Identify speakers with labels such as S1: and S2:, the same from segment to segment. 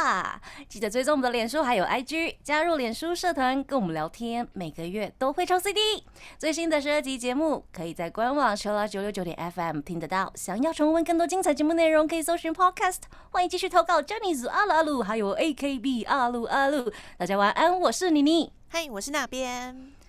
S1: 哈？记得追踪我们的脸书还有 IG，加入脸书社团跟我们聊天，每个月都会抽 CD。最新的十二集节目可以在官网 Chillus 九六九点 FM 听得到。想要重温更多精彩节目内容，可以搜寻 Podcast。欢迎继续投稿 Jenny 组阿鲁阿鲁，还有 AKB 阿鲁阿鲁。大家晚安，我是妮妮。
S2: 嗨，我是那边。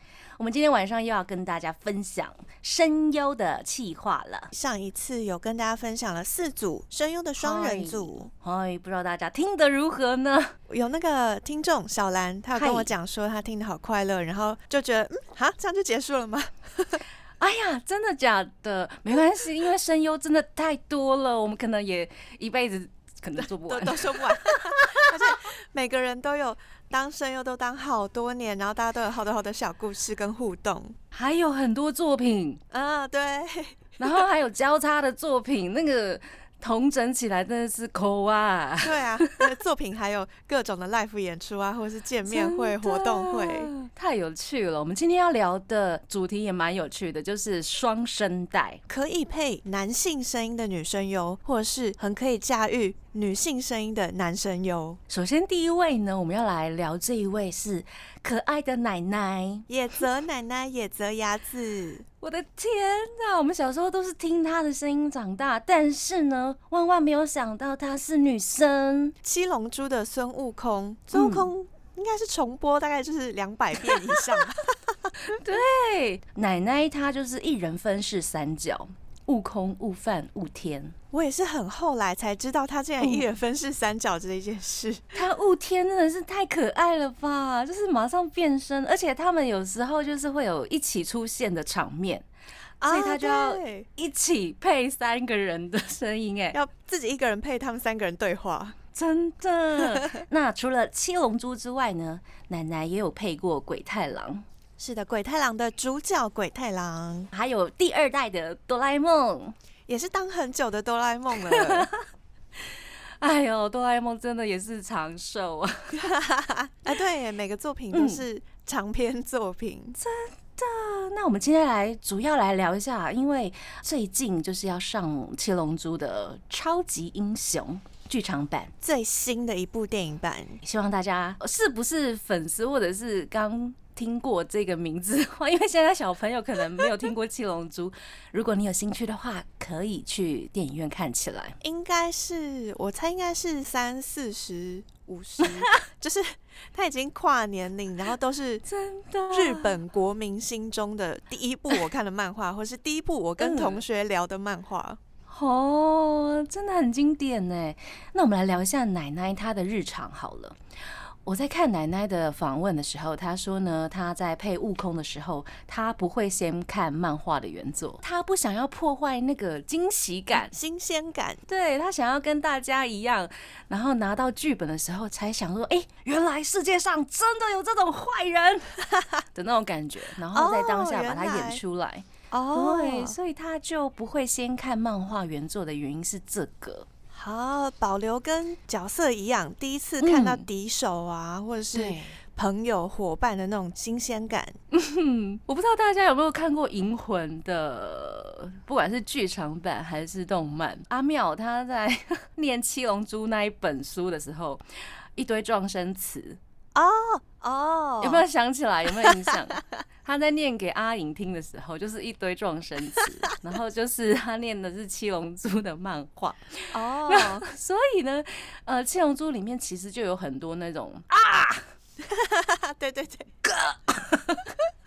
S1: 我们今天晚上又要跟大家分享声优的企划了。
S2: 上一次有跟大家分享了四组声优的双人组，
S1: 哎，不知道大家听得如何呢？
S2: 有那个听众小兰，她有跟我讲说她听得好快乐，然后就觉得嗯，哈，这样就结束了吗？
S1: 哎呀，真的假的？没关系，因为声优真的太多了，我们可能也一辈子可能做不
S2: 都
S1: 完。
S2: 都说不完，而且每个人都有当声优都当好多年，然后大家都有好多好多小故事跟互动。
S1: 还有很多作品，
S2: 啊，对，
S1: 然后还有交叉的作品，那个同整起来真的是抠啊！
S2: 对啊，作品还有各种的 live 演出啊，或者是见面会、活动会。
S1: 太有趣了。我们今天要聊的主题也蛮有趣的，就是双声带。
S2: 可以配男性声音的女声优，或者是很可以驾驭女性声音的男声优。
S1: 首先第一位呢，我们要来聊这一位是可爱的奶奶。
S2: 野泽奶奶、野泽雅子，
S1: 我的天呐，我们小时候都是听她的声音长大，但是呢，万万没有想到她是女生。
S2: 七龙珠的孙悟空，孙悟空应该是重播，大概就是两百遍以上吧。
S1: 对，奶奶她就是一人分饰三角，悟空、悟饭、悟天。
S2: 我也是很后来才知道，他竟然一人分饰三角这一件事。
S1: 他悟天真的是太可爱了吧，就是马上变身，而且他们有时候就是会有一起出现的场面，所以他就要一起配三个人的声音，哎，
S2: 要自己一个人配他们三个人对话。
S1: 真的。那除了七龙珠之外呢，奶奶也有配过鬼太郎。
S2: 是的，鬼太郎的主角鬼太郎
S1: 还有第二代的哆啦 A 梦。
S2: 也是当很久的哆啦 A 梦了。
S1: 哎呦，哆啦 A 梦真的也是长寿啊！
S2: 啊，对，每个作品都是长篇作品。
S1: 真的那我们今天来主要来聊一下，因为最近就是要上《七龙珠》的超级英雄剧场版，
S2: 最新的一部电影版，
S1: 希望大家是不是粉丝或者是刚。听过这个名字的话，因为现在小朋友可能没有听过《七龙珠》，如果你有兴趣的话，可以去电影院看起来。
S2: 应该是我猜应该是三四十、五十，就是他已经跨年龄，然后都是
S1: 真的
S2: 日本国民心中的第一部我看的漫画，或是第一部我跟
S1: 嗯
S2: 同学聊的漫画。
S1: 哦，真的很经典呢。那我们来聊一下奶奶她的日常好了。我在看奶奶的访问的时候，她说呢，她在配悟空的时候，她不会先看漫画的原作，她不想要破坏那个惊喜感，
S2: 新鲜感，
S1: 对她想要跟大家一样，然后拿到剧本的时候才想说，哎、原来世界上真的有这种坏人 的那种感觉，然后在当下把它演出来。
S2: 哦
S1: 对，所以他就不会先看漫画原作的原因是这个。
S2: 好，保留跟角色一样，第一次看到
S1: 嗯
S2: 敌手啊，或者是，朋友伙伴的那种新鲜感。
S1: 嗯，我不知道大家有没有看过《银魂》的，不管是剧场版还是动漫。阿妙他在 念《七龙珠》那一本书的时候，一堆撞声词，
S2: 哦哦，
S1: 有没有想起来？有没有印象？他在念给阿颖听的时候，就是一堆撞声词，然后就是他念的是《七龙珠》的漫画。
S2: 哦，
S1: 所以呢，呃，《七龙珠》里面其实就有很多那种啊！
S2: 对对对，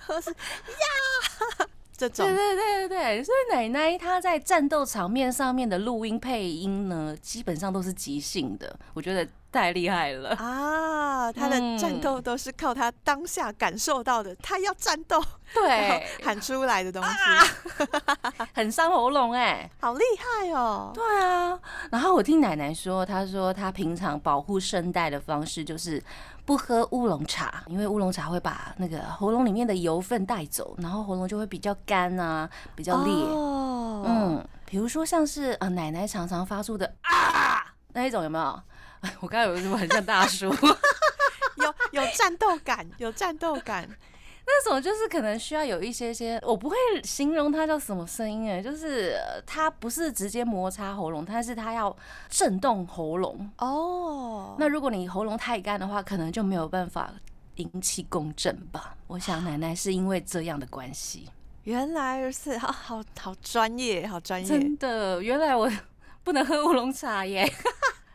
S2: 或是呀！这种。
S1: 对对对对对，所以奶奶她在战斗场面上面的录音配音呢，基本上都是即兴的，我觉得太厉害了。
S2: 啊，他的战
S1: 嗯
S2: 斗都是靠他当下感受到的，他要战斗，
S1: 对，
S2: 喊出来的东西，
S1: 很伤喉咙哎、
S2: 好厉害哦！
S1: 对啊，然后我听奶奶说，她说她平常保护声带的方式就是不喝乌龙茶，因为乌龙茶会把那个喉咙里面的油分带走，然后喉咙就会比较干啊，比较裂。
S2: 哦，
S1: 嗯，比如说像是呃奶奶常常发出的啊那一种有没有？我刚才有什么很像大叔？
S2: 有有战斗感，有战斗感。
S1: 那种就是可能需要有一些些，我不会形容它叫什么声音哎，就是它不是直接摩擦喉咙，但是它要震动喉咙哦。那如果你喉咙太干的话，可能就没有办法引起共振吧。我想奶奶是因为这样的关系。
S2: 原来如此，好好好专业，好专业。
S1: 真的，原来我 不能喝乌龙茶耶。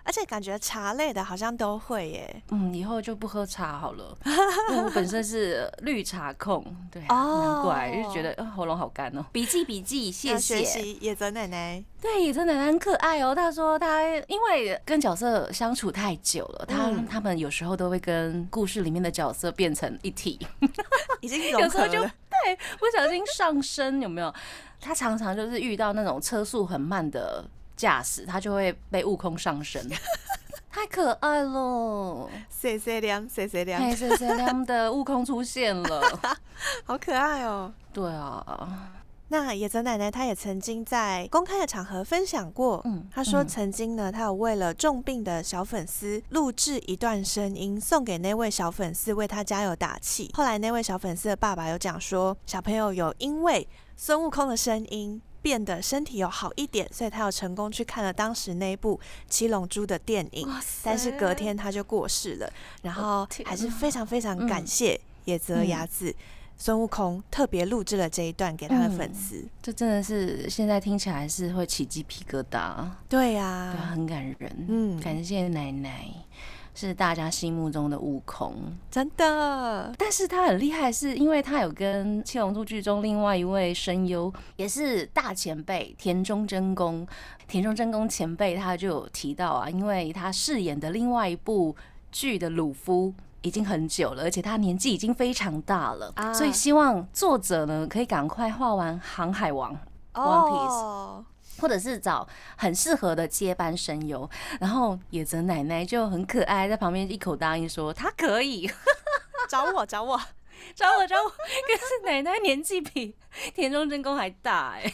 S2: 而且感觉茶类的好像都会耶，
S1: 嗯，以后就不喝茶好了。我本身是绿茶控，对，难怪就觉得喉咙好干哦。笔记笔记，谢谢。
S2: 野泽奶奶，
S1: 对，野泽奶奶很可爱哦。她说她因为跟角色相处太久了，她他们有时候都会跟故事里面的角色变成一体，
S2: 已经有时候就
S1: 对不小心上升，有没有？他常常就是遇到那种车速很慢的。驾驶他就会被悟空上身，太可爱了！
S2: 谢谢亮，谢谢亮，
S1: 谢谢亮的悟空出现了，
S2: 好可爱哦！
S1: 对啊，
S2: 那野泽奶奶她也曾经在公开的场合分享过，嗯，她说曾经呢，她有为了重病的小粉丝录制一段声音送给那位小粉丝，为他加油打气。后来那位小粉丝的爸爸有讲说，小朋友有因为孙悟空的声音。变得身体有好一点，所以他有成功去看了当时那部《七龙珠》的电影，但是隔天他就过世了。然后还是非常非常感谢野泽雅子孙悟空特别录制了这一段给他的粉丝，
S1: 这真的是现在听起来是会起鸡皮疙瘩。
S2: 对呀，
S1: 很感人。嗯，感谢奶奶。是大家心目中的悟空，
S2: 真的。
S1: 但是他很厉害，是因为他有跟《七龙珠》剧中另外一位声优，也是大前辈田中真弓。田中真弓前辈他就有提到啊，因为他饰演的另外一部剧的鲁夫已经很久了，而且他年纪已经非常大了，所以希望作者呢可以赶快画完《航海王》One Piece。或者是找很适合的接班声优，然后野泽奶奶就很可爱，在旁边一口答应说她可以。
S2: 找我找我
S1: 找我找我，可是奶奶年纪比田中真弓还大哎，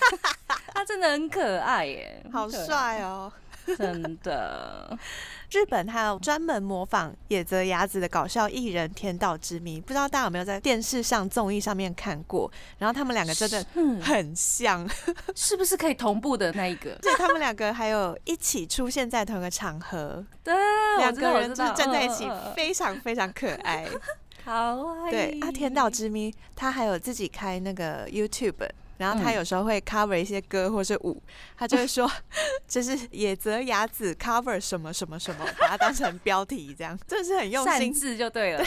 S1: 她真的很可爱耶，
S2: 好帅哦，
S1: 真的。
S2: 日本还有专门模仿野泽雅子的搞笑艺人天道之谜，不知道大家有没有在电视上综艺上面看过？然后他们两个真的很像，
S1: 是不是可以同步的那一个？
S2: 对，他们两个还有一起出现在同一个场合，
S1: 对，
S2: 两个人就是站在一起，非常非常可爱，
S1: 好啊。
S2: 对啊，天道之谜，他还有自己开那个 YouTube。然后他有时候会 cover 一些歌或是舞，他就会说 就是野泽雅子 cover 什么什么什么，把它当成标题这样，真的是很用心，
S1: 字就对了，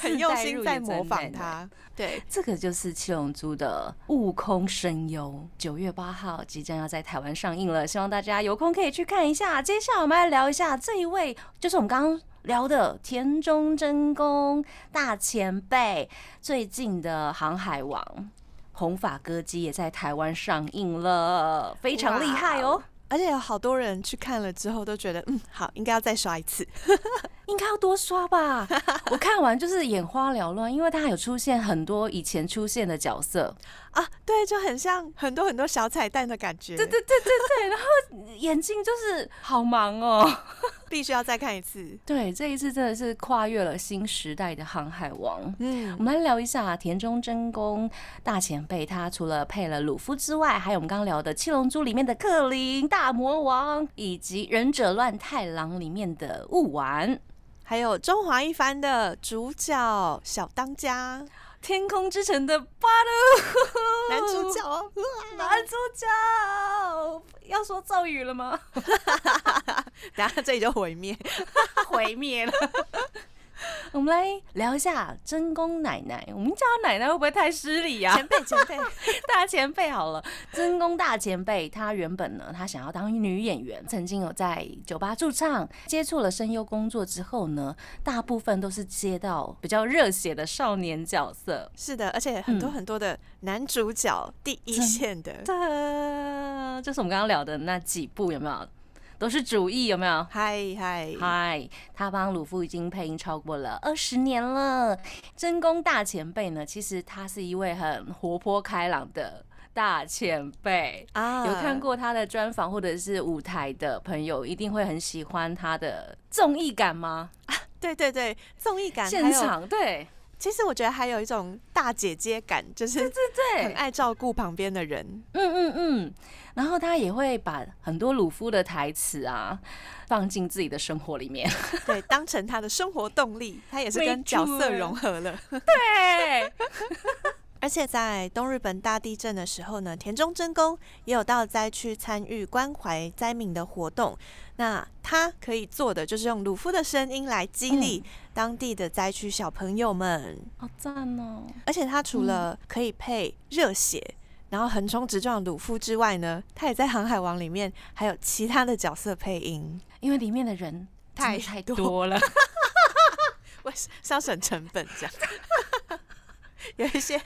S2: 很用心在模仿他。对，
S1: 这个就是七龙珠的悟空声优，九月八号即将要在台湾上映了，希望大家有空可以去看一下。接下来我们来聊一下这一位，就是我们刚刚聊的田中真弓大前辈，最近的航海王。红发歌姬也在台湾上映了，非常厉害哦！
S2: 而且有好多人去看了之后都觉得，嗯，好，应该要再刷一次，
S1: 应该要多刷吧。我看完就是眼花缭乱，因为它有出现很多以前出现的角色。
S2: 啊，对，就很像很多很多小彩蛋的感觉。
S1: 对对对对对，然后眼睛就是好忙哦，
S2: 必须要再看一次。
S1: 对，这一次真的是跨越了新时代的航海王。嗯，我们来聊一下田中真弓大前辈，他除了配了鲁夫之外，还有我们刚刚聊的《七龙珠》里面的克林大魔王，以及《忍者乱太郎》里面的雾丸，
S2: 还有《中华一番》的主角小当家。
S1: 天空之城的巴鲁。
S2: 男主角，
S1: 男主角。要说咒语了吗？
S2: 等下这里就毁灭，
S1: 毁灭了。我们来聊一下真宫奶奶。我们叫她奶奶会不会太失礼啊？
S2: 前辈，前辈，
S1: 大前辈好了。真宫大前辈，她原本呢，她想要当女演员，曾经有在酒吧驻唱，接触了声优工作之后呢，大部分都是接到比较热血的少年角色。
S2: 是的，而且很多很多的男主角，第一线的，
S1: 对，就是我们刚刚聊的那几部，有没有？都是主意有没有？
S2: 嗨嗨
S1: 嗨！他帮鲁夫已经配音超过了二十年了。真宫大前辈呢？其实他是一位很活泼开朗的大前辈啊。有看过他的专访或者是舞台的朋友，一定会很喜欢他的综艺感吗？
S2: 对对对，综艺感，
S1: 现场对。
S2: 其实我觉得还有一种大姐姐感，就是
S1: 对对对，
S2: 很爱照顾旁边的人。
S1: 嗯嗯嗯。然后他也会把很多鲁夫的台词啊放进自己的生活里面，
S2: 对，当成他的生活动力。他也是跟角色融合了。
S1: 对。
S2: 而且在东日本大地震的时候呢，田中真弓也有到灾区参与关怀灾民的活动。那他可以做的就是用鲁夫的声音来激励当地的灾区小朋友们，
S1: 好赞哦！
S2: 而且他除了可以配热血，然后横冲直撞鲁夫之外呢，他也在《航海王》里面还有其他的角色配音，
S1: 因为里面的人太
S2: 太
S1: 多。了，
S2: 我是要省成本这样。有一些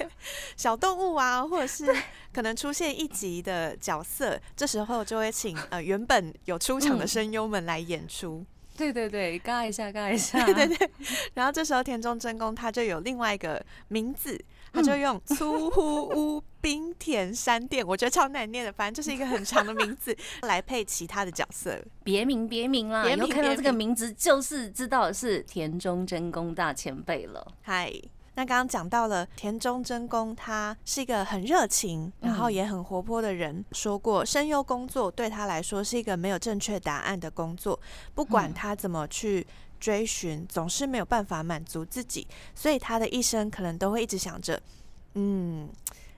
S2: 小动物啊，或者是可能出现一集的角色，这时候就会请呃原本有出场的声优们来演出。
S1: 对对对，嘎一下，嘎一下。
S2: 对对对。然后这时候田中真弓他就有另外一个名字，他就用粗呼屋冰田山店，我觉得超难念的，反正就是一个很长的名字来配其他的角色。
S1: 别名别名啦，以后看到这个名字就是知道是田中真弓大前辈了。
S2: 嗨。那刚刚讲到了田中真弓，他是一个很热情，然后也很活泼的人。说过声优工作对他来说是一个没有正确答案的工作，不管他怎么去追寻，总是没有办法满足自己，所以他的一生可能都会一直想着，嗯。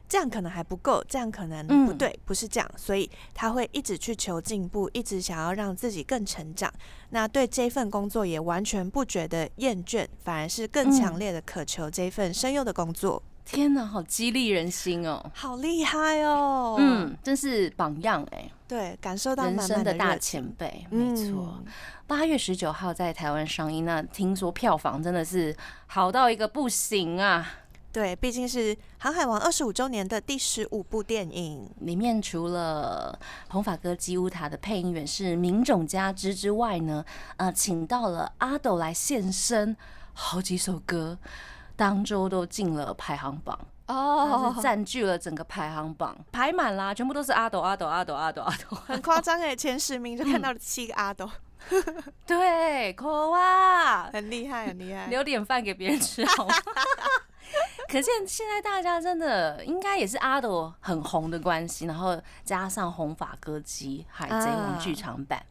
S2: 这样可能还不够，这样可能不对，不是这样，所以他会一直去求进步，一直想要让自己更成长。那对这份工作也完全不觉得厌倦，反而是更强烈的渴求这份声优的工作。
S1: 天哪，好激励人心哦，
S2: 好厉害哦，
S1: 嗯，真是榜样哎。
S2: 对，感受到
S1: 人生
S2: 的
S1: 大前辈，没错。八月十九号在台湾上映，那听说票房真的是好到一个不行啊。
S2: 对，毕竟是《航海王》二十五周年的第十五部电影，
S1: 里面除了红发哥基乌塔的配音员是名种加之之外呢，呃，请到了阿斗来现身，好几首歌当周都进了排行榜。哦，占据了整个排行榜，排满啦，全部都是阿斗阿斗阿斗阿斗阿斗，
S2: 很夸张哎，前十名就看到了七个阿斗，
S1: 对，可哇，
S2: 很厉害很厉害，
S1: 留点饭给别人吃好吗？可见现在大家真的应该也是阿斗很红的关系，然后加上红发歌姬海贼王剧场版，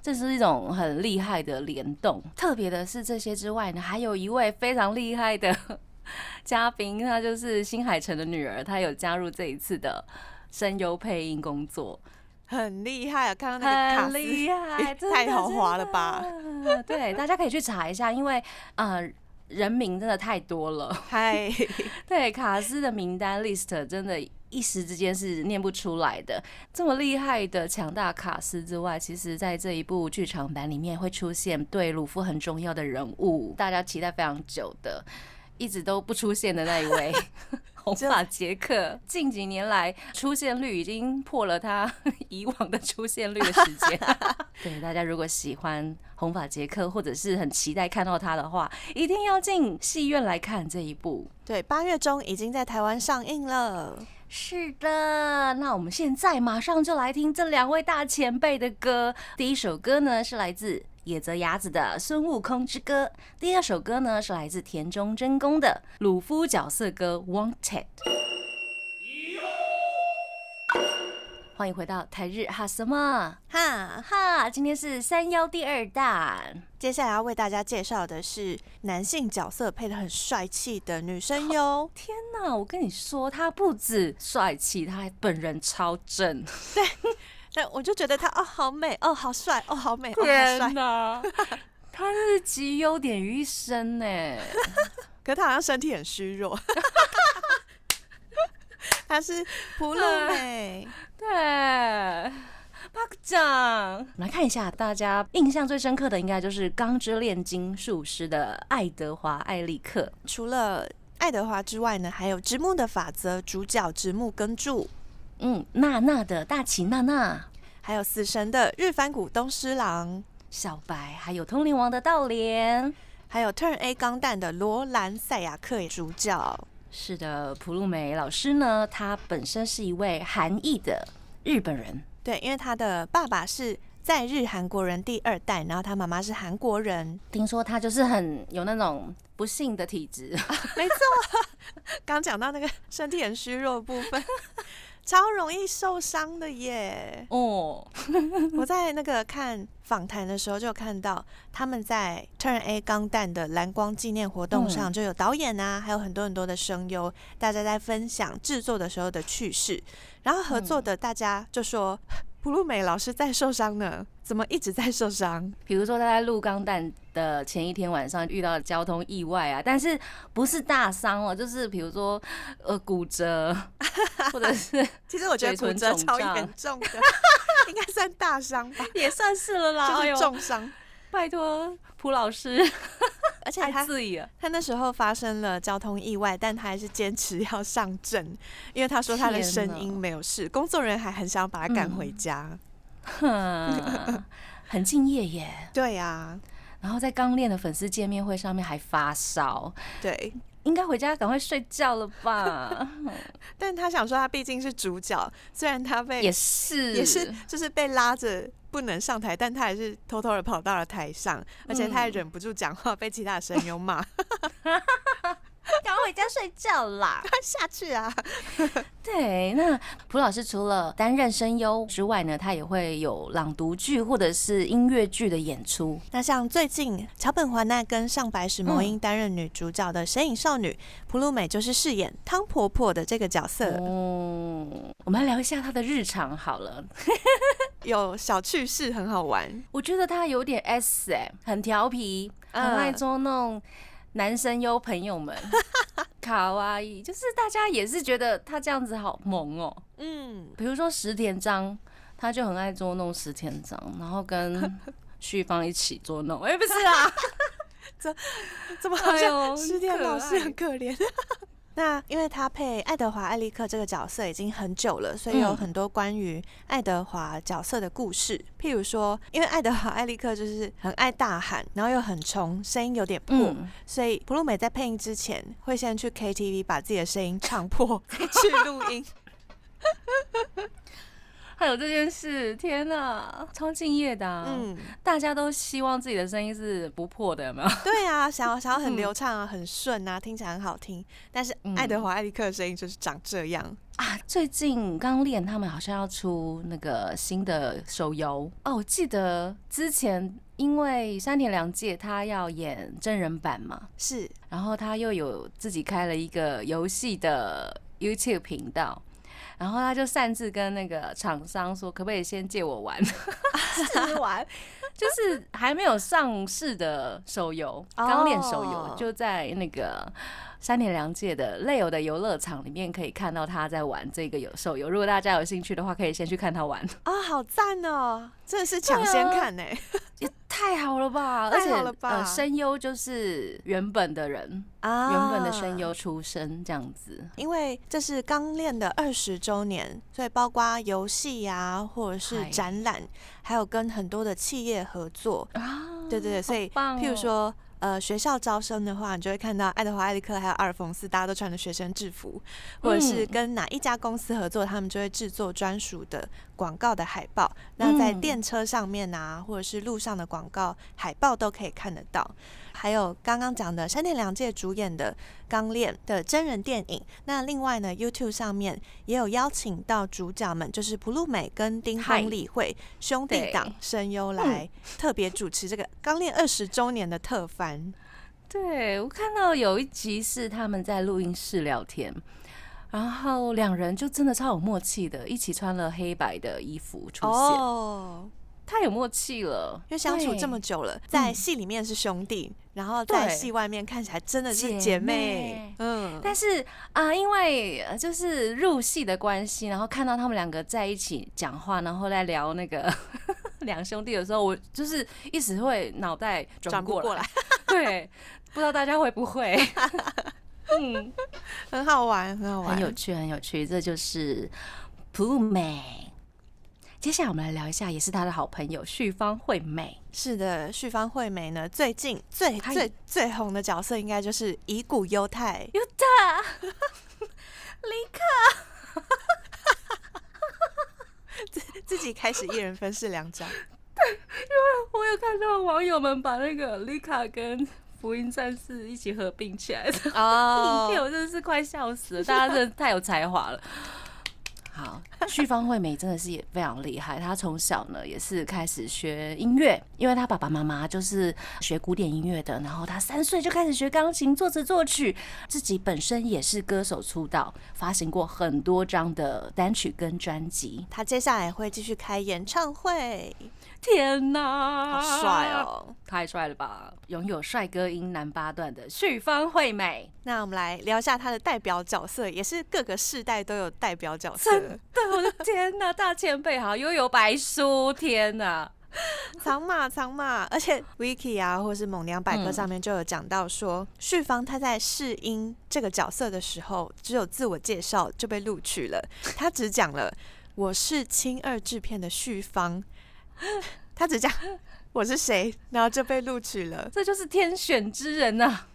S1: 这是一种很厉害的联动。特别的是这些之外呢，还有一位非常厉害的 嘉宾，他就是新海诚的女儿，她有加入这一次的声优配音工作，
S2: 很厉害啊！看到那个
S1: 卡厉害，
S2: 太豪华了吧？
S1: 对，大家可以去查一下，因为呃。人名真的太多了，
S2: 嗨，
S1: 对卡斯的名单 list 真的，一时之间是念不出来的。这么厉害的强大卡斯之外，其实在这一部剧场版里面会出现对鲁夫很重要的人物，大家期待非常久的，一直都不出现的那一位。红发杰克近几年来出现率已经破了他以往的出现率的时间。对大家如果喜欢红发杰克，或者是很期待看到他的话，一定要进戏院来看这一部。
S2: 对，八月中已经在台湾上映了。
S1: 是的，那我们现在马上就来听这两位大前辈的歌。第一首歌呢是来自。野泽雅子的《孙悟空之歌》，第二首歌呢是来自田中真弓的鲁夫角色歌《Wanted》。欢迎回到台日哈什么哈哈，今天是三幺第二弹，
S2: 接下来要为大家介绍的是男性角色配的很帅气的女生哟。
S1: 天哪，我跟你说，他不止帅气，他还本人超正。
S2: 对。对，我就觉得他哦，好美哦，好帅哦，好美哦，好帅！
S1: 他是集优点于一身呢。
S2: 可他好像身体很虚弱。他是普鲁美，
S1: 对，巴克酱。我们来看一下，大家印象最深刻的应该就是《钢之炼金术师》的爱德华·艾利克。
S2: 除了爱德华之外呢，还有直木的法则主角直木根柱。
S1: 嗯，娜娜的大旗娜娜，
S2: 还有死神的日番谷东狮郎，
S1: 小白，还有通灵王的道莲，
S2: 还有 Turn A 钢弹的罗兰赛亚克主角。
S1: 是的，普鲁梅老师呢，他本身是一位韩裔的日本人。
S2: 对，因为他的爸爸是在日韩国人第二代，然后他妈妈是韩国人。
S1: 听说他就是很有那种不幸的体质，
S2: 没错。刚讲到那个身体很虚弱的部分。超容易受伤的耶！哦，我在那个看访谈的时候就看到他们在 Turn A 钢弹的蓝光纪念活动上，就有导演啊，还有很多很多的声优，大家在分享制作的时候的趣事。然后合作的大家就说。普鲁美老师在受伤呢，怎么一直在受伤？
S1: 比如说他在录钢弹的前一天晚上遇到交通意外啊，但是不是大伤哦，就是比如说呃骨折，或者是
S2: 其实我觉得骨折超严重的，应该算大伤吧，
S1: 也算是了啦，
S2: 就是重伤。
S1: 拜托蒲老师，
S2: 而且他他那时候发生了交通意外，但他还是坚持要上阵，因为他说他的声音没有事，工作人员还很想把他赶回家，
S1: 很敬业耶。
S2: 对呀，
S1: 然后在刚练的粉丝见面会上面还发烧，
S2: 对，
S1: 应该回家赶快睡觉了吧？
S2: 但他想说，他毕竟是主角，虽然他被
S1: 也是
S2: 也是就是被拉着。不能上台，但他还是偷偷的跑到了台上，而且他也忍不住讲话，被其他的声优骂。
S1: 赶快回家睡觉啦！
S2: 下去啊！
S1: 对，那蒲老师除了担任声优之外呢，他也会有朗读剧或者是音乐剧的演出。
S2: 那像最近桥本环奈跟上白石萌音担任女主角的《神隐少女》，蒲鲁美就是饰演汤婆婆的这个角色。哦，
S1: 我们来聊一下她的日常好了，
S2: 有小趣事，很好玩。
S1: 我觉得他有点 S 哎，很调皮，很爱捉弄。男生优朋友们，卡哇伊，就是大家也是觉得他这样子好萌哦。嗯，比如说石田章，他就很爱捉弄石田章，然后跟旭芳一起捉弄。哎，不是啊，
S2: 怎怎么好像石田老师很可怜？那因为他配爱德华·艾利克这个角色已经很久了，所以有很多关于爱德华角色的故事。譬如说，因为爱德华·艾利克就是很爱大喊，然后又很冲，声音有点破，所以普鲁美在配音之前会先去 KTV 把自己的声音唱破，再去录音。
S1: 还有这件事，天哪，超敬业的。嗯，大家都希望自己的声音是不破的，有没有？
S2: 对啊，想要想要很流畅啊，很顺啊，听起来很好听。但是爱德华·艾利克的声音就是长这样
S1: 啊。最近刚练，他们好像要出那个新的手游哦。我记得之前因为山田凉介他要演真人版嘛，
S2: 是，
S1: 然后他又有自己开了一个游戏的 YouTube 频道。然后他就擅自跟那个厂商说，可不可以先借我玩 试玩，就是还没有上市的手游，刚练手游，就在那个。三田良介的《Leo 的游乐场》里面可以看到他在玩这个有手游，如果大家有兴趣的话，可以先去看他玩
S2: 啊，好赞哦！真的是抢先看呢，
S1: 也太好了吧！
S2: 太好了吧！
S1: 呃，声优就是原本的人啊，原本的声优出身这样子。
S2: 因为这是刚练的二十周年，所以包括游戏呀，或者是展览，还有跟很多的企业合作啊，对对对，所以譬如说。呃，学校招生的话，你就会看到爱德华·艾利克还有阿尔冯斯，大家都穿着学生制服，或者是跟哪一家公司合作，他们就会制作专属的广告的海报。那在电车上面啊，或者是路上的广告海报都可以看得到。还有刚刚讲的山田凉介主演的《钢炼》的真人电影。那另外呢，YouTube 上面也有邀请到主角们，就是普鲁美跟丁峰理会兄弟档声优来特别主持这个《钢炼》二十周年的特番。
S1: 对我看到有一集是他们在录音室聊天，然后两人就真的超有默契的，一起穿了黑白的衣服出现。太有默契了，
S2: 因为相处这么久了，在戏里面是兄弟，然后在戏外面看起来真的是姐妹。
S1: 嗯，但是啊，因为就是入戏的关系，然后看到他们两个在一起讲话，然后在聊那个 两兄弟的时候，我就是一直会脑袋转不过来。对，不知道大家会不会？
S2: 嗯，很好玩，很好玩，
S1: 很有趣，很有趣。这就是普美。接下来我们来聊一下，也是他的好朋友旭方惠美。
S2: 是的，旭方惠美呢，最近最最最红的角色应该就是乙骨犹太。
S1: 犹太，李克，
S2: 自自己开始一人分饰两角。
S1: 对因为我有看到网友们把那个丽卡跟福音战士一起合并起来的 影片，我真的是快笑死了。大家真的太有才华了。好，旭芳惠美真的是也非常厉害。她从小呢也是开始学音乐，因为她爸爸妈妈就是学古典音乐的。然后她三岁就开始学钢琴、作词、作曲，自己本身也是歌手出道，发行过很多张的单曲跟专辑。
S2: 她接下来会继续开演唱会。
S1: 天哪，
S2: 好帅哦！
S1: 太帅了吧！拥有帅哥音男八段的旭方惠美。
S2: 那我们来聊一下她的代表角色，也是各个世代都有代表角色。
S1: 真的，我的天哪，大前辈哈，悠悠白书，天哪，
S2: 长马长马，而且 Wiki 啊，或是猛娘百科上面就有讲到说，旭芳他在试音这个角色的时候，只有自我介绍就被录取了，他只讲了我是青二制片的旭芳。他只讲我是谁，然后就被录取了。
S1: 这就是天选之人呐！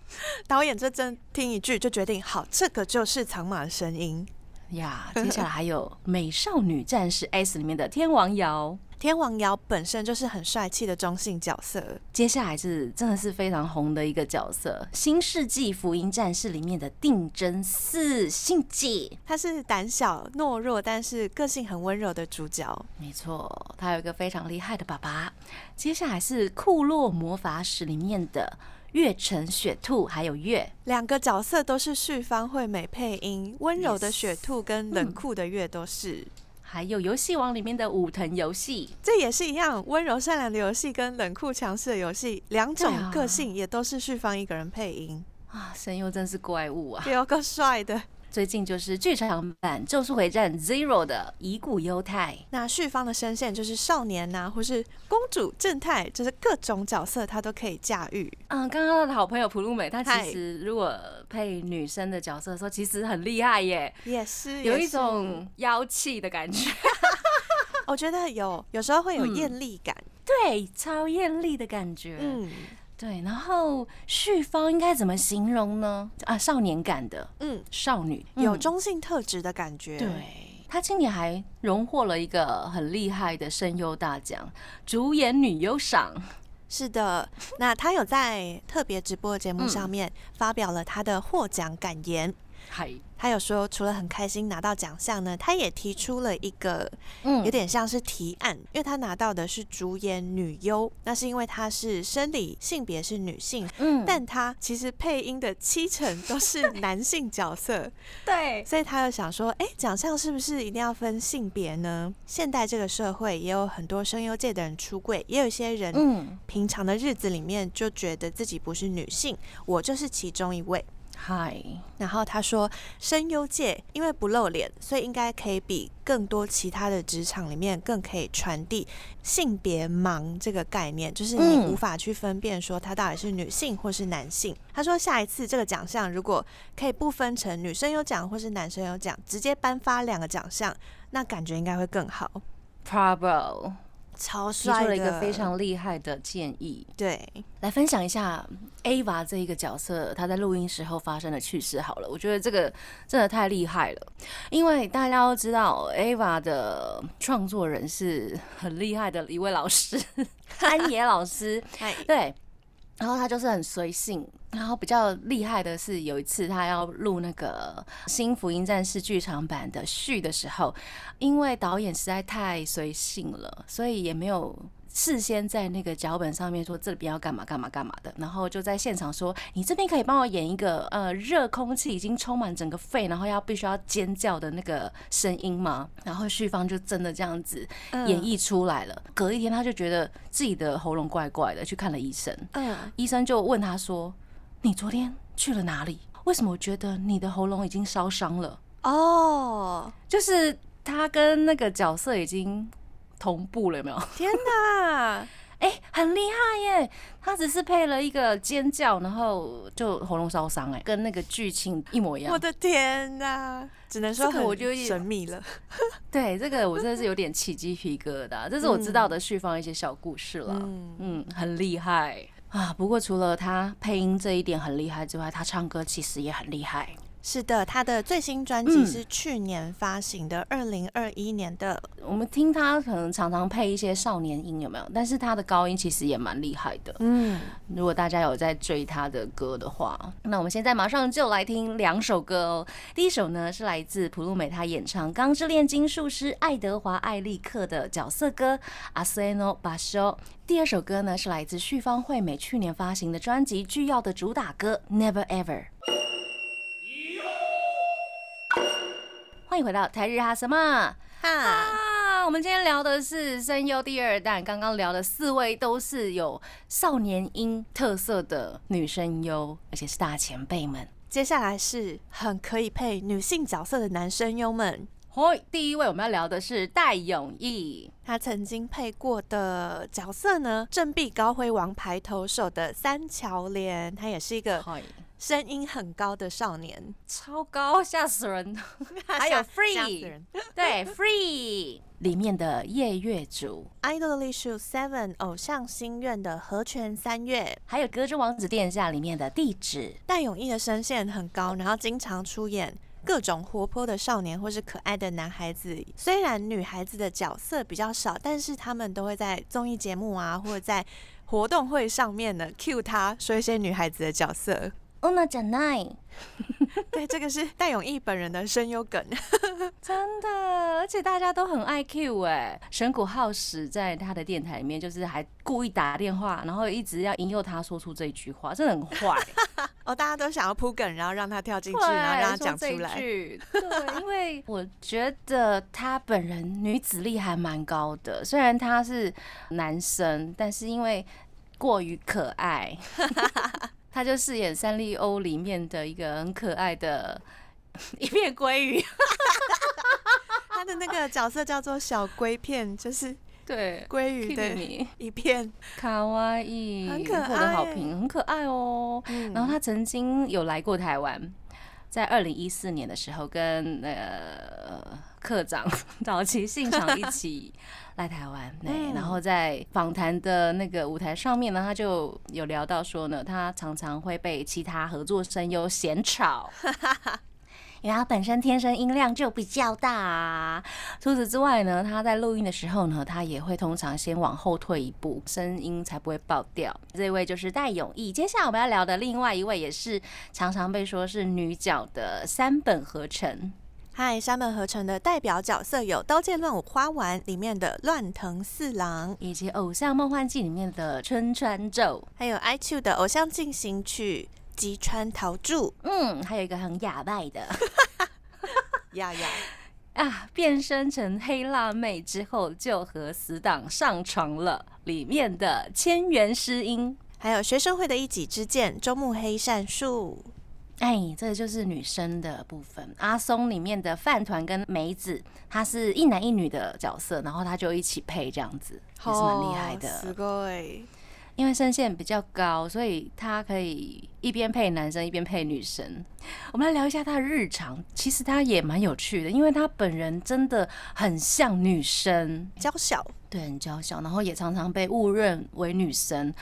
S2: 导演这真听一句就决定，好，这个就是藏马的声音
S1: 呀。接下来还有《美少女战士 S》里面的天王瑶。
S2: 天王瑶本身就是很帅气的中性角色，
S1: 接下来是真的是非常红的一个角色，《新世纪福音战士》里面的定真寺信介，
S2: 他是胆小懦弱但是个性很温柔的主角。
S1: 没错，他有一个非常厉害的爸爸。接下来是《库洛魔法使》里面的月城雪兔，还有月
S2: 两个角色都是旭方惠美配音，温柔的雪兔跟冷酷的月都是。
S1: 还有游戏王里面的武藤游戏，
S2: 这也是一样，温柔善良的游戏跟冷酷强势的游戏，两种个性也都是旭方一个人配音。
S1: 啊，声优真是怪物啊，
S2: 有个帅的。
S1: 最近就是剧场版《咒术回战 Zero》的乙骨忧太，
S2: 那旭方的声线就是少年呐，或是公主正太，就是各种角色他都可以驾驭。
S1: 嗯，刚刚的好朋友普鲁美，她其实如果配女生的角色的时候，其实很厉害耶，
S2: 也是
S1: 有一种妖气的感觉。
S2: 我觉得有，有时候会有艳丽感，
S1: 对，超艳丽的感觉。嗯。对，然后旭芳应该怎么形容呢？啊，少年感的，嗯，少女
S2: 有中性特质的感觉。
S1: 对，她今年还荣获了一个很厉害的声优大奖——主演女优赏。
S2: 是的，那她有在特别直播节目上面发表了她的获奖感言。
S1: 嗨。
S2: 他有说，除了很开心拿到奖项呢，他也提出了一个，嗯，有点像是提案，因为他拿到的是主演女优，那是因为他是生理性别是女性，嗯，但他其实配音的七成都是男性角色，
S1: 对，
S2: 所以他又想说，哎，奖项是不是一定要分性别呢？现代这个社会也有很多声优界的人出柜，也有一些人，嗯，平常的日子里面就觉得自己不是女性，我就是其中一位。
S1: 嗨，
S2: 然后他说，声优界因为不露脸，所以应该可以比更多其他的职场里面更可以传递性别盲这个概念，就是你无法去分辨说他到底是女性或是男性。他说，下一次这个奖项如果可以不分成女生有奖或是男生有奖，直接颁发两个奖项，那感觉应该会更好。
S1: Bravo。
S2: 超帅
S1: 出了一个非常厉害的建议，
S2: 对，
S1: 来分享一下 Ava 这一个角色他在录音时候发生的趣事好了。我觉得这个真的太厉害了，因为大家都知道 Ava 的创作人是很厉害的一位老师，安野老师，对。然后他就是很随性，然后比较厉害的是，有一次他要录那个《新福音战士》剧场版的序的时候，因为导演实在太随性了，所以也没有。事先在那个脚本上面说这边要干嘛干嘛干嘛的，然后就在现场说你这边可以帮我演一个呃热空气已经充满整个肺，然后要必须要尖叫的那个声音吗？然后旭芳就真的这样子演绎出来了。隔一天他就觉得自己的喉咙怪怪的，去看了医生。嗯，医生就问他说：“你昨天去了哪里？为什么我觉得你的喉咙已经烧伤了？”哦，就是他跟那个角色已经。同步了有没有？
S2: 天哪，
S1: 哎，很厉害耶！他只是配了一个尖叫，然后就喉咙烧伤，哎，跟那个剧情一模一样。
S2: 我的天哪，只能说
S1: 我就
S2: 神秘了。
S1: 对，这个我真的是有点起鸡皮疙瘩。这是我知道的旭芳一些小故事了。嗯嗯，很厉害啊！不过除了他配音这一点很厉害之外，他唱歌其实也很厉害。
S2: 是的，他的最新专辑是去年发行的，二零二一年的。
S1: 我们听他可能常常配一些少年音，有没有？但是他的高音其实也蛮厉害的。嗯，如果大家有在追他的歌的话，那我们现在马上就来听两首歌哦。第一首呢是来自普鲁美他演唱《钢之炼金术师》爱德华艾利克的角色歌《阿斯诺巴修》。第二首歌呢是来自旭方惠美去年发行的专辑《巨要》的主打歌《Never Ever》。欢迎回到台日哈什么哈？我们今天聊的是声优第二弹，刚刚聊的四位都是有少年音特色的女声优，而且是大前辈们。
S2: 接下来是很可以配女性角色的男声优们。
S1: 嗨，第一位我们要聊的是戴永义，
S2: 他曾经配过的角色呢，振臂高挥王牌投手的三桥连，他也是一个。声音很高的少年，
S1: 超高，吓死人！还有 Free，对 Free 里面的夜月主
S2: ，Idolish Seven 偶像心愿的和泉三月，
S1: 还有歌之王子殿下里面的地址。
S2: 戴永义的声线很高，然后经常出演各种活泼的少年或是可爱的男孩子。虽然女孩子的角色比较少，但是他们都会在综艺节目啊，或者在活动会上面呢 cue 他说一些女孩子的角色。
S1: 哦，那讲奈，
S2: 对，这个是戴永义本人的声优梗，
S1: 真的，而且大家都很爱 Q 哎，神谷浩史在他的电台里面，就是还故意打电话，然后一直要引诱他说出这句话，真的很坏。
S2: 哦，大家都想要铺梗，然后让他跳进去，然后让他讲出来。
S1: 对，因为我觉得他本人女子力还蛮高的，虽然他是男生，但是因为过于可爱。他就饰演三丽鸥里面的一个很可爱的 一片鲑鱼，
S2: 他的那个角色叫做小龟片，就是
S1: 对
S2: 鲑鱼的一片
S1: 卡哇伊，
S2: 很可爱，
S1: 获得好评，很可爱哦。然后他曾经有来过台湾，在二零一四年的时候跟呃科长 早期信长一起。来台湾，对，然后在访谈的那个舞台上面呢，他就有聊到说呢，他常常会被其他合作声优嫌吵，因为他本身天生音量就比较大。除此之外呢，他在录音的时候呢，他也会通常先往后退一步，声音才不会爆掉。这位就是戴永义。接下来我们要聊的另外一位，也是常常被说是女角的三本合成。
S2: 嗨，山本合成的代表角色有《刀剑乱舞花丸》里面的乱藤四郎，
S1: 以及《偶像梦幻祭》里面的春川宙，
S2: 还有 iQII 的《偶像进行曲》吉川桃柱。
S1: 嗯，还有一个很哑巴的，
S2: 哑哑
S1: 啊，变身成黑辣妹之后就和死党上床了。里面的千元诗音，
S2: 还有学生会的一己之见周木黑善树。
S1: 哎，这个就是女生的部分。阿松里面的饭团跟梅子，他是一男一女的角色，然后他就一起配这样子，也是蛮厉害的。
S2: すごい。
S1: 因为声线比较高，所以他可以一边配男生一边配女生。我们来聊一下他的日常，其实他也蛮有趣的，因为他本人真的很像女生，
S2: 娇小，
S1: 对，很娇小，然后也常常被误认为女生。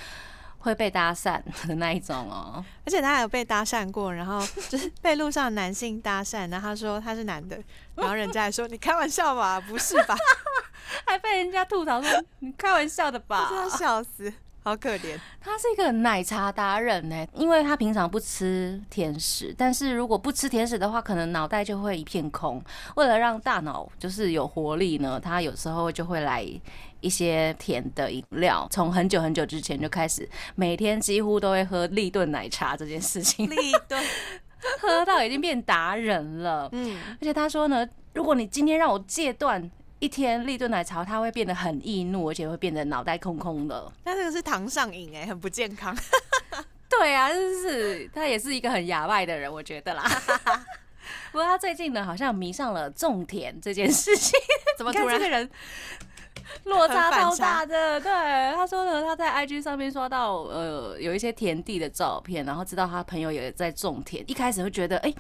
S1: 会被搭讪的那一种哦，
S2: 而且他还有被搭讪过，然后 就是被路上男性搭讪，然后他说他是男的，然后人家还说你开玩笑吧，不是吧？
S1: 还被人家吐槽说你开玩笑的吧？
S2: 真的笑死。好可怜，
S1: 他是一个奶茶达人呢，因为他平常不吃甜食，但是如果不吃甜食的话，可能脑袋就会一片空。为了让大脑就是有活力呢，他有时候就会来一些甜的饮料。从很久很久之前就开始，每天几乎都会喝立顿奶茶这件事情，
S2: 立顿
S1: 喝到已经变达人了。嗯，而且他说呢，如果你今天让我戒断。一天立顿奶茶，他会变得很易怒，而且会变得脑袋空空的。
S2: 他这个是糖上瘾哎，很不健康。
S1: 对啊，就是他也是一个很哑巴的人，我觉得啦。不过他最近呢，好像迷上了种田这件事情。
S2: 怎么突然
S1: 这个人落差超大的？对，他说呢，他在 IG 上面刷到呃有一些田地的照片，然后知道他朋友也在种田，一开始会觉得哎。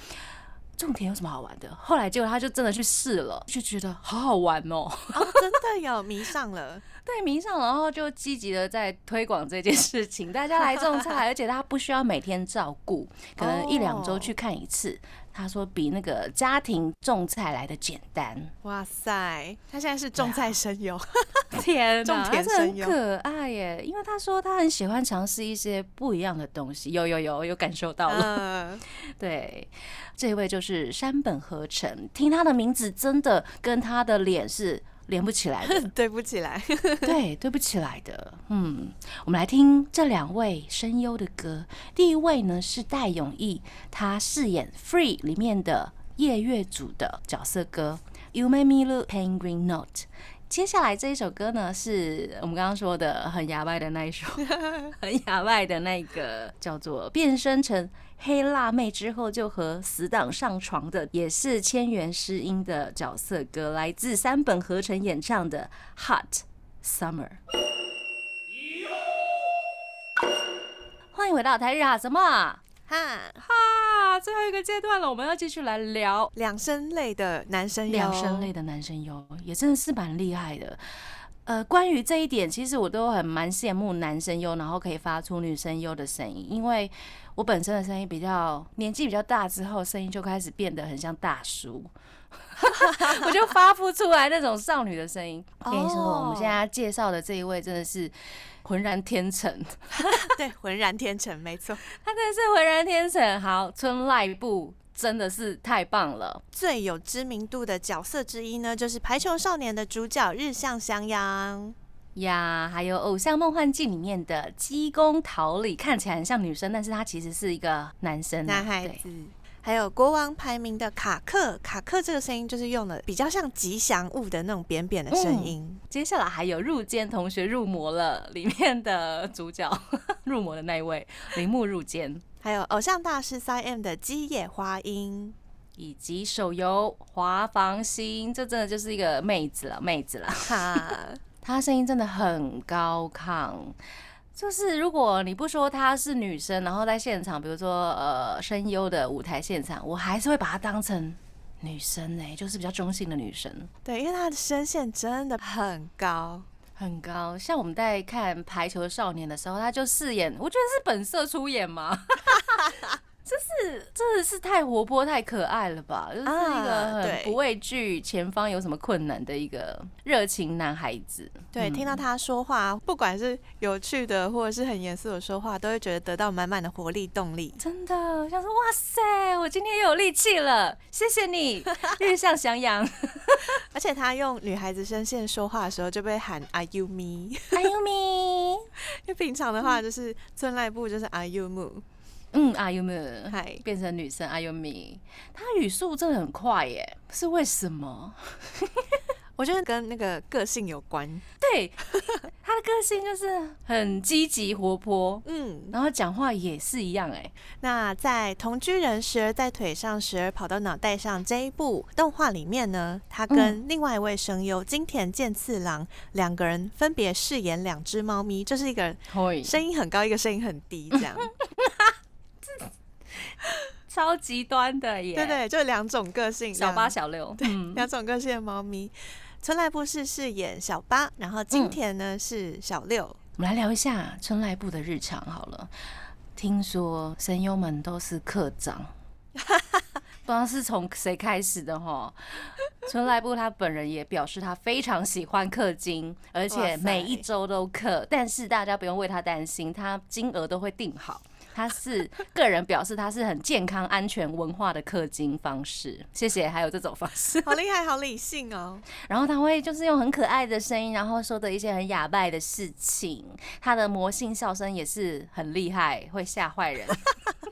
S1: 种田有什么好玩的？后来结果他就真的去试了，就觉得好好玩哦！
S2: 真的有迷上了，
S1: 对，迷上了，然后就积极的在推广这件事情，大家来种菜，而且他不需要每天照顾，可能一两周去看一次，他说比那个家庭种菜来的简单。
S2: 哇塞，他现在是种菜神友，
S1: 天
S2: 种田神友，
S1: 可爱耶！因为他说他很喜欢尝试一些不一样的东西，有有有有感受到了。对，这位就是山本和成，听他的名字真的跟他的脸是。连不起来的，
S2: 对不起来，
S1: 对，对不起来的。嗯，我们来听这两位声优的歌。第一位呢是戴永义，他饰演《Free》里面的夜月组的角色歌《You Make Me Look Penguin Note》。接下来这一首歌呢，是我们刚刚说的很牙外的那一首，很牙外的那个叫做变身成。黑辣妹之后就和死党上床的，也是千元诗音的角色歌，来自三本合成演唱的《Hot Summer》。欢迎回到台日哈什么哈哈，最后一个阶段了，我们要继续来聊
S2: 两声类的男生优，
S1: 两声类的男生优也真的是蛮厉害的。呃，关于这一点，其实我都很蛮羡慕男生优，然后可以发出女生优的声音，因为我本身的声音比较年纪比较大之后，声音就开始变得很像大叔，我就发不出来那种少女的声音。跟你说，我们现在介绍的这一位真的是浑然天成，
S2: 对，浑然天成，没错，
S1: 他真的是浑然天成。好，春赖部。真的是太棒了！
S2: 最有知名度的角色之一呢，就是《排球少年》的主角日向翔阳
S1: 呀，还有《偶像梦幻境》里面的鸡公桃李，看起来很像女生，但是他其实是一个男生，
S2: 男孩子。还有国王排名的卡克，卡克这个声音就是用了比较像吉祥物的那种扁扁的声音。
S1: 接下来还有入间同学入魔了里面的主角，入魔的那一位铃木入间。
S2: 还有偶像大师三 M 的基野花音，
S1: 以及手游华房星，这真的就是一个妹子了，妹子了哈。她声音真的很高亢，就是如果你不说她是女生，然后在现场，比如说呃声优的舞台现场，我还是会把她当成女生呢，就是比较中性的女生。
S2: 对，因为她的声线真的很高。
S1: 很高，像我们在看《排球少年》的时候，他就饰演，我觉得是本色出演嘛。这是真的是太活泼太可爱了吧？就是一个很不畏惧前方有什么困难的一个热情男孩子。
S2: 对，听到他说话，不管是有趣的或者是很严肃的说话，都会觉得得到满满的活力动力。
S1: 真的，想说哇塞，我今天又有力气了，谢谢你，日向翔阳。
S2: 而且他用女孩子声线说话的时候，就被喊 Are you me？Are
S1: you me？
S2: 因为平常的话就是村濑部就是 Are you me？
S1: 嗯 you me？嗨，变成女生 you me？他语速真的很快耶，是为什么？
S2: 我觉得跟那个个性有关。
S1: 对，他的个性就是很积极活泼，嗯，然后讲话也是一样哎。
S2: 那在同居人时而在腿上时而跑到脑袋上这一部动画里面呢，他跟另外一位声优金田健次郎两个人分别饰演两只猫咪，就是一个声音很高，一个声音很低，这样。
S1: 超极端的耶！
S2: 对对，就两种个性，
S1: 小八小六，
S2: 对，两种个性的猫咪。春来部是饰演小八，然后今天呢是小六。
S1: 我们来聊一下春来部的日常好了。听说声优们都是课长，不知道是从谁开始的哈。春来部他本人也表示他非常喜欢氪金，而且每一周都氪，但是大家不用为他担心，他金额都会定好。他是个人表示，他是很健康、安全、文化的氪金方式。谢谢，还有这种方式，
S2: 好 厉害，好理性哦。
S1: 然后他会就是用很可爱的声音，然后说的一些很哑巴的事情。他的魔性笑声也是很厉害，会吓坏人，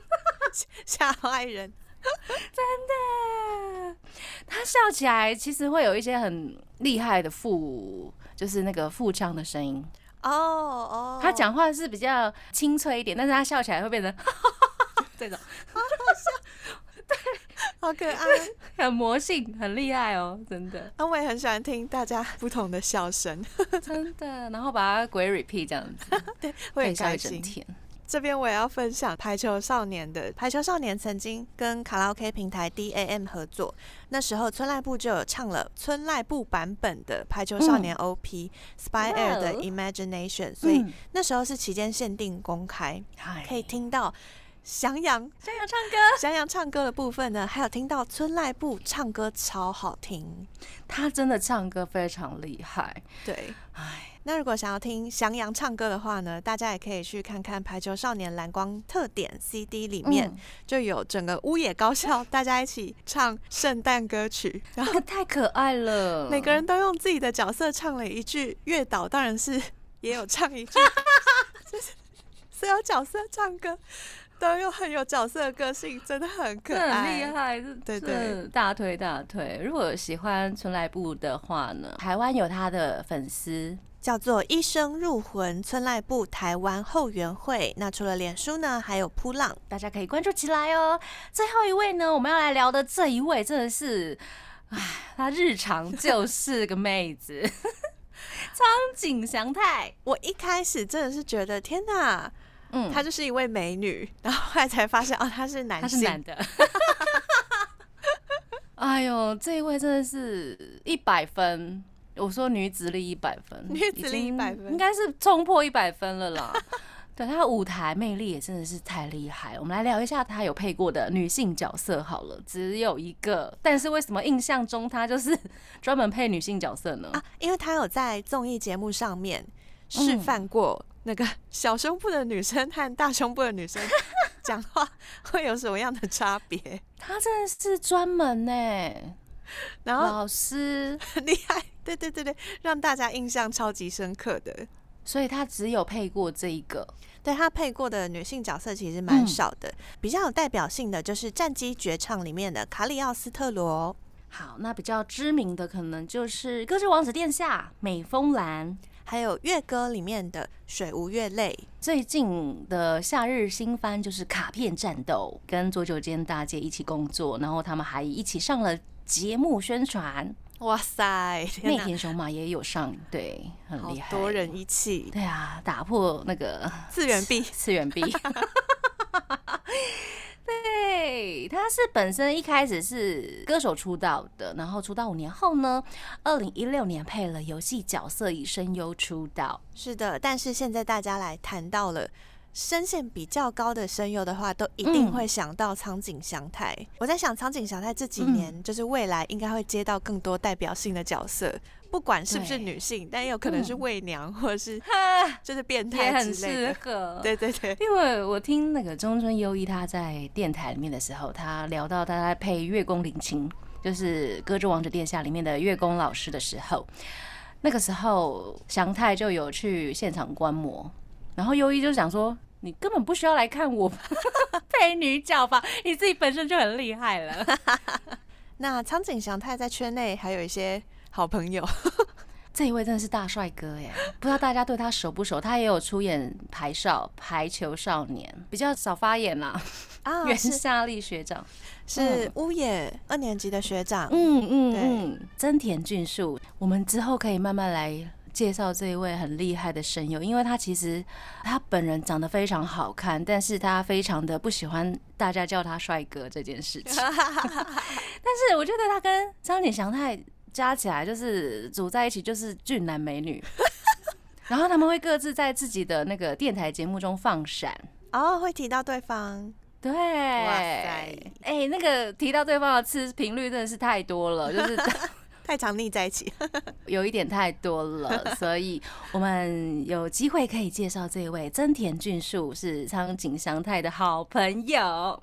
S2: 吓坏人，
S1: 真的。他笑起来其实会有一些很厉害的腹，就是那个腹腔的声音。哦哦，他讲话是比较清脆一点，但是他笑起来会变成 这种，
S2: 好好笑，对，好可爱，
S1: 很魔性，很厉害哦，真的。
S2: 那我也很喜欢听大家不同的笑声，
S1: 真的，然后把它鬼 repeat 这样子，
S2: 对，会很开心。这边我也要分享《排球少年》的《排球少年》曾经跟卡拉 OK 平台 DAM 合作，那时候村濑部就有唱了村濑部版本的《排球少年》OP Spy Air 的 Imagination，所以那时候是期间限定公开，可以听到翔阳，
S1: 翔阳唱歌，
S2: 翔阳唱歌的部分呢，还有听到村濑部唱歌超好听，
S1: 他真的唱歌非常厉害。
S2: 对，哎。那如果想要听翔阳唱歌的话呢，大家也可以去看看《排球少年蓝光特点 CD》里面就有整个屋野高校大家一起唱圣诞歌曲，
S1: 然后 太可爱了，
S2: 每个人都用自己的角色唱了一句，月岛当然是 也有唱一句，就是所有角色唱歌都有很有角色的个性，真的很可爱，
S1: 很厉害，对对，大推大推。如果喜欢春来部的话呢，台湾有他的粉丝。
S2: 叫做一生入魂村濑部台湾后援会。那除了脸书呢，还有扑浪，
S1: 大家可以关注起来哦。最后一位呢，我们要来聊的这一位真的是，唉，她日常 就是个妹子，苍井祥太。
S2: 我一开始真的是觉得天哪，嗯，她就是一位美女，然后后来才发现哦，她是男性，
S1: 是男的。哎呦，这一位真的是一百分。我说女子力一百分，
S2: 女子力一百分，
S1: 应该是冲破一百分了啦。对，她的舞台魅力也真的是太厉害。我们来聊一下她有配过的女性角色好了，只有一个，但是为什么印象中她就是专门配女性角色呢？
S2: 啊，因为她有在综艺节目上面示范过那个小胸部的女生和大胸部的女生 讲话会有什么样的差别。
S1: 她真的是专门呢。
S2: 然后
S1: 老师
S2: 很厉害，对对对对，让大家印象超级深刻的。
S1: 所以他只有配过这一个，
S2: 对他配过的女性角色其实蛮少的。比较有代表性的就是《战机绝唱》里面的卡里奥斯特罗。
S1: 好，那比较知名的可能就是《歌之王子殿下》美风兰，
S2: 还有《月歌》里面的水无月泪。
S1: 最近的夏日新番就是《卡片战斗》，跟佐久间大姐一起工作，然后他们还一起上了。节目宣传，
S2: 哇塞！
S1: 内田雄马也有上，对，很厉害，
S2: 多人一起，
S1: 对啊，打破那个
S2: 次元壁，
S1: 次元壁。对，他是本身一开始是歌手出道的，然后出道五年后呢，二零一六年配了游戏角色以声优出道。
S2: 是的，但是现在大家来谈到了。声线比较高的声优的话，都一定会想到苍井翔太。我在想，苍井翔太这几年就是未来应该会接到更多代表性的角色，不管是不是女性，但也有可能是媚娘或者是就是变态之类的。对对对，
S1: 因为我听那个中村优一他在电台里面的时候，他聊到他在配月宫铃琴，就是《歌之王子殿下》里面的月宫老师的时候，那个时候翔太就有去现场观摩。然后优一就想说，你根本不需要来看我 配女角吧，你自己本身就很厉害了。
S2: 那苍井翔太在圈内还有一些好朋友，
S1: 这一位真的是大帅哥耶！不知道大家对他熟不熟？他也有出演《排少排球少年》，比较少发言啦。啊，袁夏丽学长
S2: 是屋野二年级的学长。
S1: 嗯嗯嗯，真田俊树，我们之后可以慢慢来。介绍这一位很厉害的声优，因为他其实他本人长得非常好看，但是他非常的不喜欢大家叫他帅哥这件事情。但是我觉得他跟张景祥太加起来就是组在一起就是俊男美女，然后他们会各自在自己的那个电台节目中放闪，
S2: 哦，会提到对方，
S1: 对，哇塞，哎，那个提到对方的次频率真的是太多了，就是。
S2: 太常腻在一起，
S1: 有一点太多了，所以我们有机会可以介绍这位真田俊树是苍井祥太的好朋友。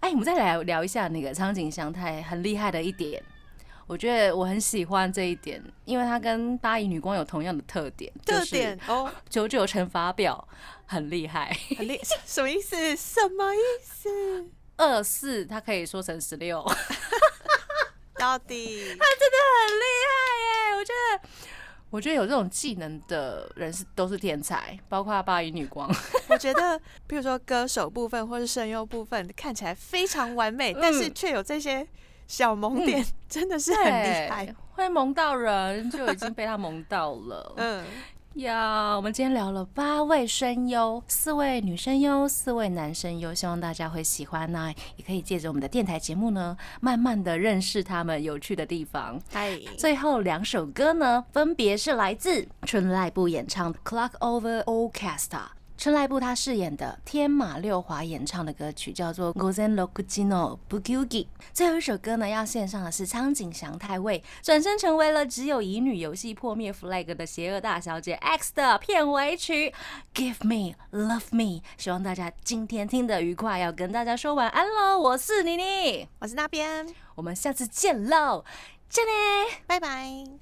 S1: 哎，我们再来聊一下那个苍井祥太很厉害的一点，我觉得我很喜欢这一点，因为他跟八乙女光有同样的特点，
S2: 特点哦，
S1: 九九乘法表很厉害，
S2: 很厉 什么意思？什么意思？
S1: 二四他可以说成十六。
S2: 到底 他真
S1: 的很厉害耶！我觉得，我觉得有这种技能的人是都是天才，包括八一女光。
S2: 我觉得，比如说歌手部分或是声优部分，看起来非常完美，但是却有这些小萌点，真的是很厉害，
S1: 会萌到人，就已经被他萌到了。嗯。呀，我们今天聊了八位声优，四位女声优，四位男声优，希望大家会喜欢呢。也可以借着我们的电台节目呢，慢慢的认识他们有趣的地方。嗨，最后两首歌呢，分别是来自春濑部演唱《Clock Over Orchestra》春濑部他饰演的天马六华演唱的歌曲叫做《Gozen Rokujino Bugugi》。最后一首歌呢，要献上的是苍井翔太为转身成为了只有乙女游戏破灭 flag 的邪恶大小姐 X 的片尾曲《Give Me Love Me》。希望大家今天听得愉快，要跟大家说晚安喽！我是妮妮，
S2: 我是那边，
S1: 我们下次见喽，见你，
S2: 拜拜。